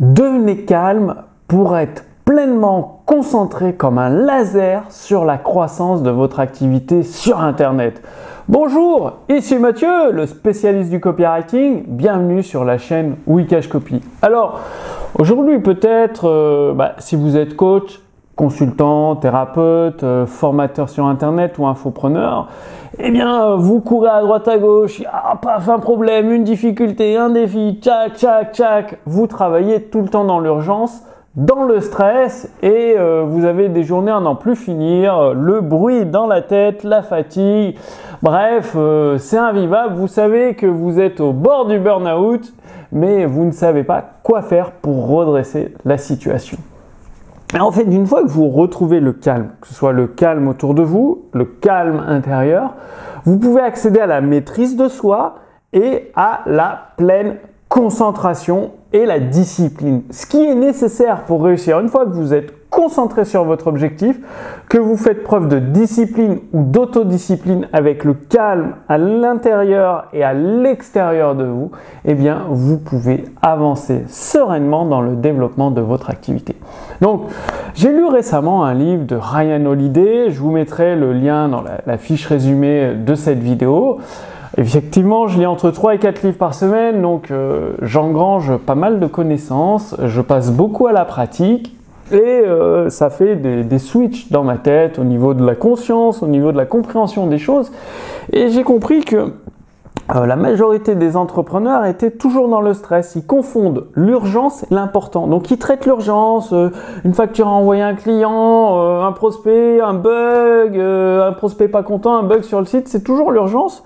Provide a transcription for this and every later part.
Devenez calme pour être pleinement concentré comme un laser sur la croissance de votre activité sur Internet. Bonjour, ici Mathieu, le spécialiste du copywriting. Bienvenue sur la chaîne Wikash Copy. Alors, aujourd'hui peut-être, euh, bah, si vous êtes coach, consultant, thérapeute, euh, formateur sur Internet ou infopreneur, eh bien, vous courez à droite à gauche, ah, paf, un problème, une difficulté, un défi, tchac, tchac, tchac. Vous travaillez tout le temps dans l'urgence, dans le stress et euh, vous avez des journées à n'en plus finir, le bruit dans la tête, la fatigue. Bref, euh, c'est invivable. Vous savez que vous êtes au bord du burn-out, mais vous ne savez pas quoi faire pour redresser la situation. En fait, une fois que vous retrouvez le calme, que ce soit le calme autour de vous, le calme intérieur, vous pouvez accéder à la maîtrise de soi et à la pleine concentration et la discipline. Ce qui est nécessaire pour réussir, une fois que vous êtes concentré sur votre objectif, que vous faites preuve de discipline ou d'autodiscipline avec le calme à l'intérieur et à l'extérieur de vous, eh bien, vous pouvez avancer sereinement dans le développement de votre activité. Donc, j'ai lu récemment un livre de Ryan Holiday, je vous mettrai le lien dans la, fiche résumée de cette vidéo. Effectivement, je lis entre 3 et 4 livres par semaine, donc euh, j'engrange pas mal de connaissances, je passe beaucoup à la pratique et euh, ça fait des, switches dans ma tête au niveau de la conscience, au niveau de la compréhension des choses. Et j'ai compris que euh, la majorité des entrepreneurs étaient toujours dans le stress. Ils confondent l'urgence et l'important. Donc ils traitent l'urgence, euh, une facture à envoyer un client, un prospect, un bug, un prospect pas content, un bug sur le site, c'est toujours l'urgence.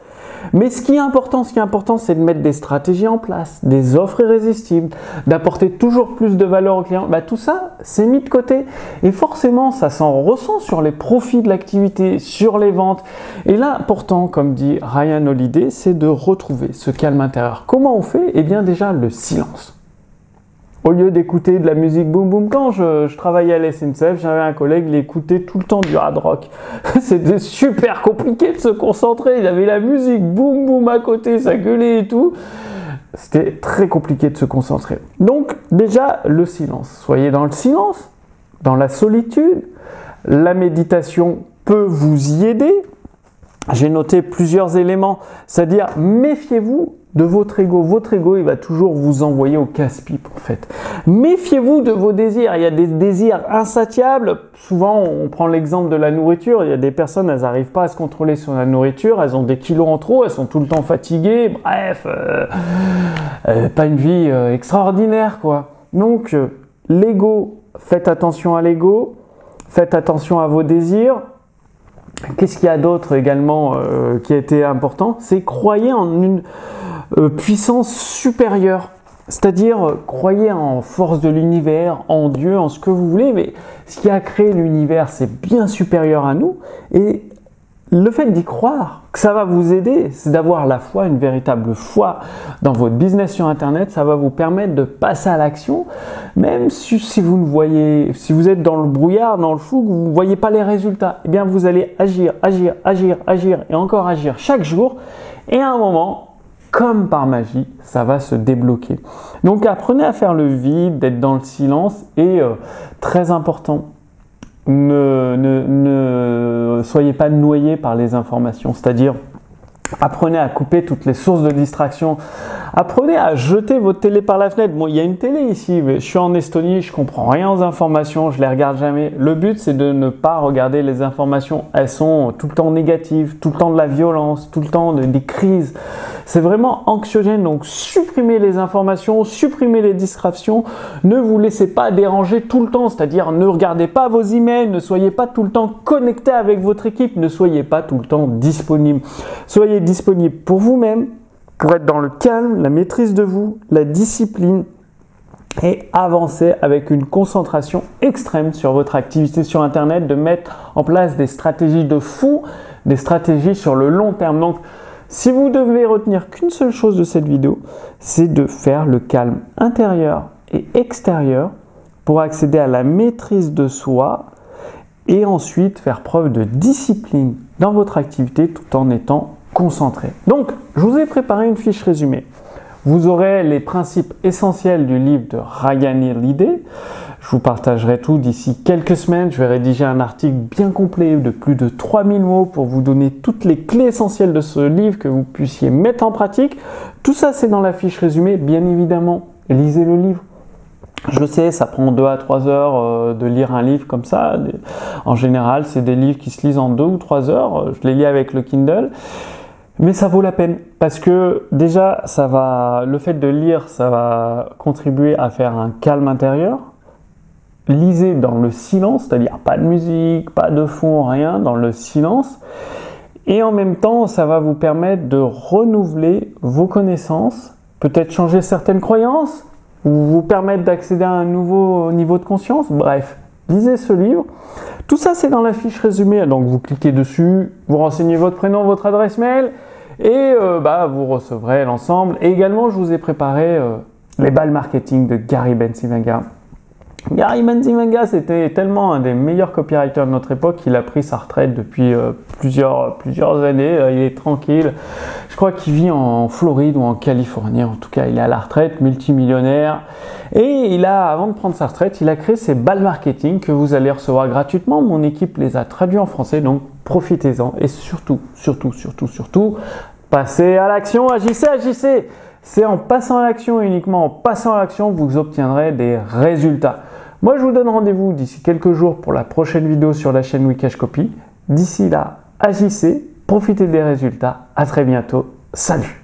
Mais ce qui est important, ce qui est important, c'est de mettre des stratégies en place, des offres irrésistibles, d'apporter toujours plus de valeur au client. Bah, tout ça, c'est mis de côté. Et forcément, ça s'en ressent sur les profits de l'activité, sur les ventes. Et là, pourtant, comme dit Ryan Holiday, c'est de retrouver ce calme intérieur. Comment on fait? Eh bien, déjà, le silence. Au lieu d'écouter de la musique boum boum, quand je, travaillais à la j'avais un collègue, il écoutait tout le temps du hard rock. C'était super compliqué de se concentrer. Il avait la musique boum boum à côté, ça gueulait et tout. C'était très compliqué de se concentrer. Donc, déjà, le silence. Soyez dans le silence, dans la solitude. La méditation peut vous y aider. J'ai noté plusieurs éléments, c'est-à-dire méfiez-vous de votre ego. Votre ego, il va toujours vous envoyer au casse-pipe, en fait. Méfiez-vous de vos désirs. Il y a des désirs insatiables. Souvent, on prend l'exemple de la nourriture. Il y a des personnes, elles n'arrivent pas à se contrôler sur la nourriture. Elles ont des kilos en trop. Elles sont tout le temps fatiguées. Bref, euh, euh, pas une vie euh, extraordinaire, quoi. Donc, l'ego, faites attention à l'ego. Faites attention à vos désirs. Qu'est-ce qu'il y a d'autre également qui a été important? C'est croyez en une euh, puissance supérieure. C'est-à-dire, euh, croyez en force de l'univers, en Dieu, en ce que vous voulez, mais ce qui a créé l'univers, c'est bien supérieur à nous. Et le fait d'y croire, que ça va vous aider, c'est d'avoir la foi, une véritable foi dans votre business sur Internet. Ça va vous permettre de passer à l'action, même si, vous ne voyez, si vous êtes dans le brouillard, dans le flou, vous ne voyez pas les résultats. Eh bien, vous allez agir, agir, agir, agir et encore agir chaque jour. Et à un moment, comme par magie, ça va se débloquer. Donc apprenez à faire le vide, d'être dans le silence et euh, très important, ne, ne, soyez pas noyé par les informations, c'est-à-dire apprenez à couper toutes les sources de distraction, Apprenez à jeter votre télé par la fenêtre. Bon, il y a une télé ici, mais je suis en Estonie, je comprends rien aux informations, je les regarde jamais. Le but, c'est de ne pas regarder les informations. Elles sont tout le temps négatives, tout le temps de la violence, tout le temps des crises. C'est vraiment anxiogène. Donc, supprimez les informations, supprimez les distractions. Ne vous laissez pas déranger tout le temps. C'est-à-dire, ne regardez pas vos emails, ne soyez pas tout le temps connecté avec votre équipe, ne soyez pas tout le temps disponible. Soyez disponible pour vous-même, pour être dans le calme, la maîtrise de vous, la discipline et avancer avec une concentration extrême sur votre activité sur Internet, de mettre en place des stratégies de fou, des stratégies sur le long terme. Si vous devez retenir qu'une seule chose de cette vidéo, c'est de faire le calme intérieur et extérieur pour accéder à la maîtrise de soi et ensuite faire preuve de discipline dans votre activité tout en étant concentré. Donc, je vous ai préparé une fiche résumée. Vous aurez les principes essentiels du livre de Ryan Holiday. Je vous partagerai tout d'ici quelques semaines. Je vais rédiger un article bien complet de plus de 3000 mots pour vous donner toutes les clés essentielles de ce livre que vous puissiez mettre en pratique. Tout ça, c'est dans la fiche résumée. Bien évidemment, lisez le livre. Je sais, ça prend 2 à 3 heures euh, de lire un livre comme ça. En général, c'est des livres qui se lisent en 2 ou 3 heures. Je les lis avec le Kindle. Mais ça vaut la peine parce que déjà, ça va, le fait de lire, ça va contribuer à faire un calme intérieur. Lisez dans le silence, c'est-à-dire pas de musique, pas de fond, rien, dans le silence. Et en même temps, ça va vous permettre de renouveler vos connaissances, peut-être changer certaines croyances, ou vous permettre d'accéder à un nouveau niveau de conscience. Bref, lisez ce livre. Tout ça, c'est dans la fiche résumée. Donc, vous cliquez dessus, vous renseignez votre prénom, votre adresse mail, et euh, bah, vous recevrez l'ensemble. Et également, je vous ai préparé euh, les balles marketing de Gary Bensivaga. Gary Benzimenga, c'était tellement un des meilleurs copywriters de notre époque qu'il a pris sa retraite depuis euh, plusieurs, années. Euh, il est tranquille. Je crois qu'il vit en Floride ou en Californie. En tout cas, il est à la retraite, multimillionnaire. Et il a, avant de prendre sa retraite, il a créé ces balles marketing que vous allez recevoir gratuitement. Mon équipe les a traduits en français, donc profitez-en. Et surtout, surtout, surtout, surtout, passez à l'action, agissez, agissez. C'est en passant à l'action, uniquement en passant à l'action, vous obtiendrez des résultats. Moi, je vous donne rendez-vous d'ici quelques jours pour la prochaine vidéo sur la chaîne Wikash Copy. D'ici là, agissez, profitez des résultats. À très bientôt. Salut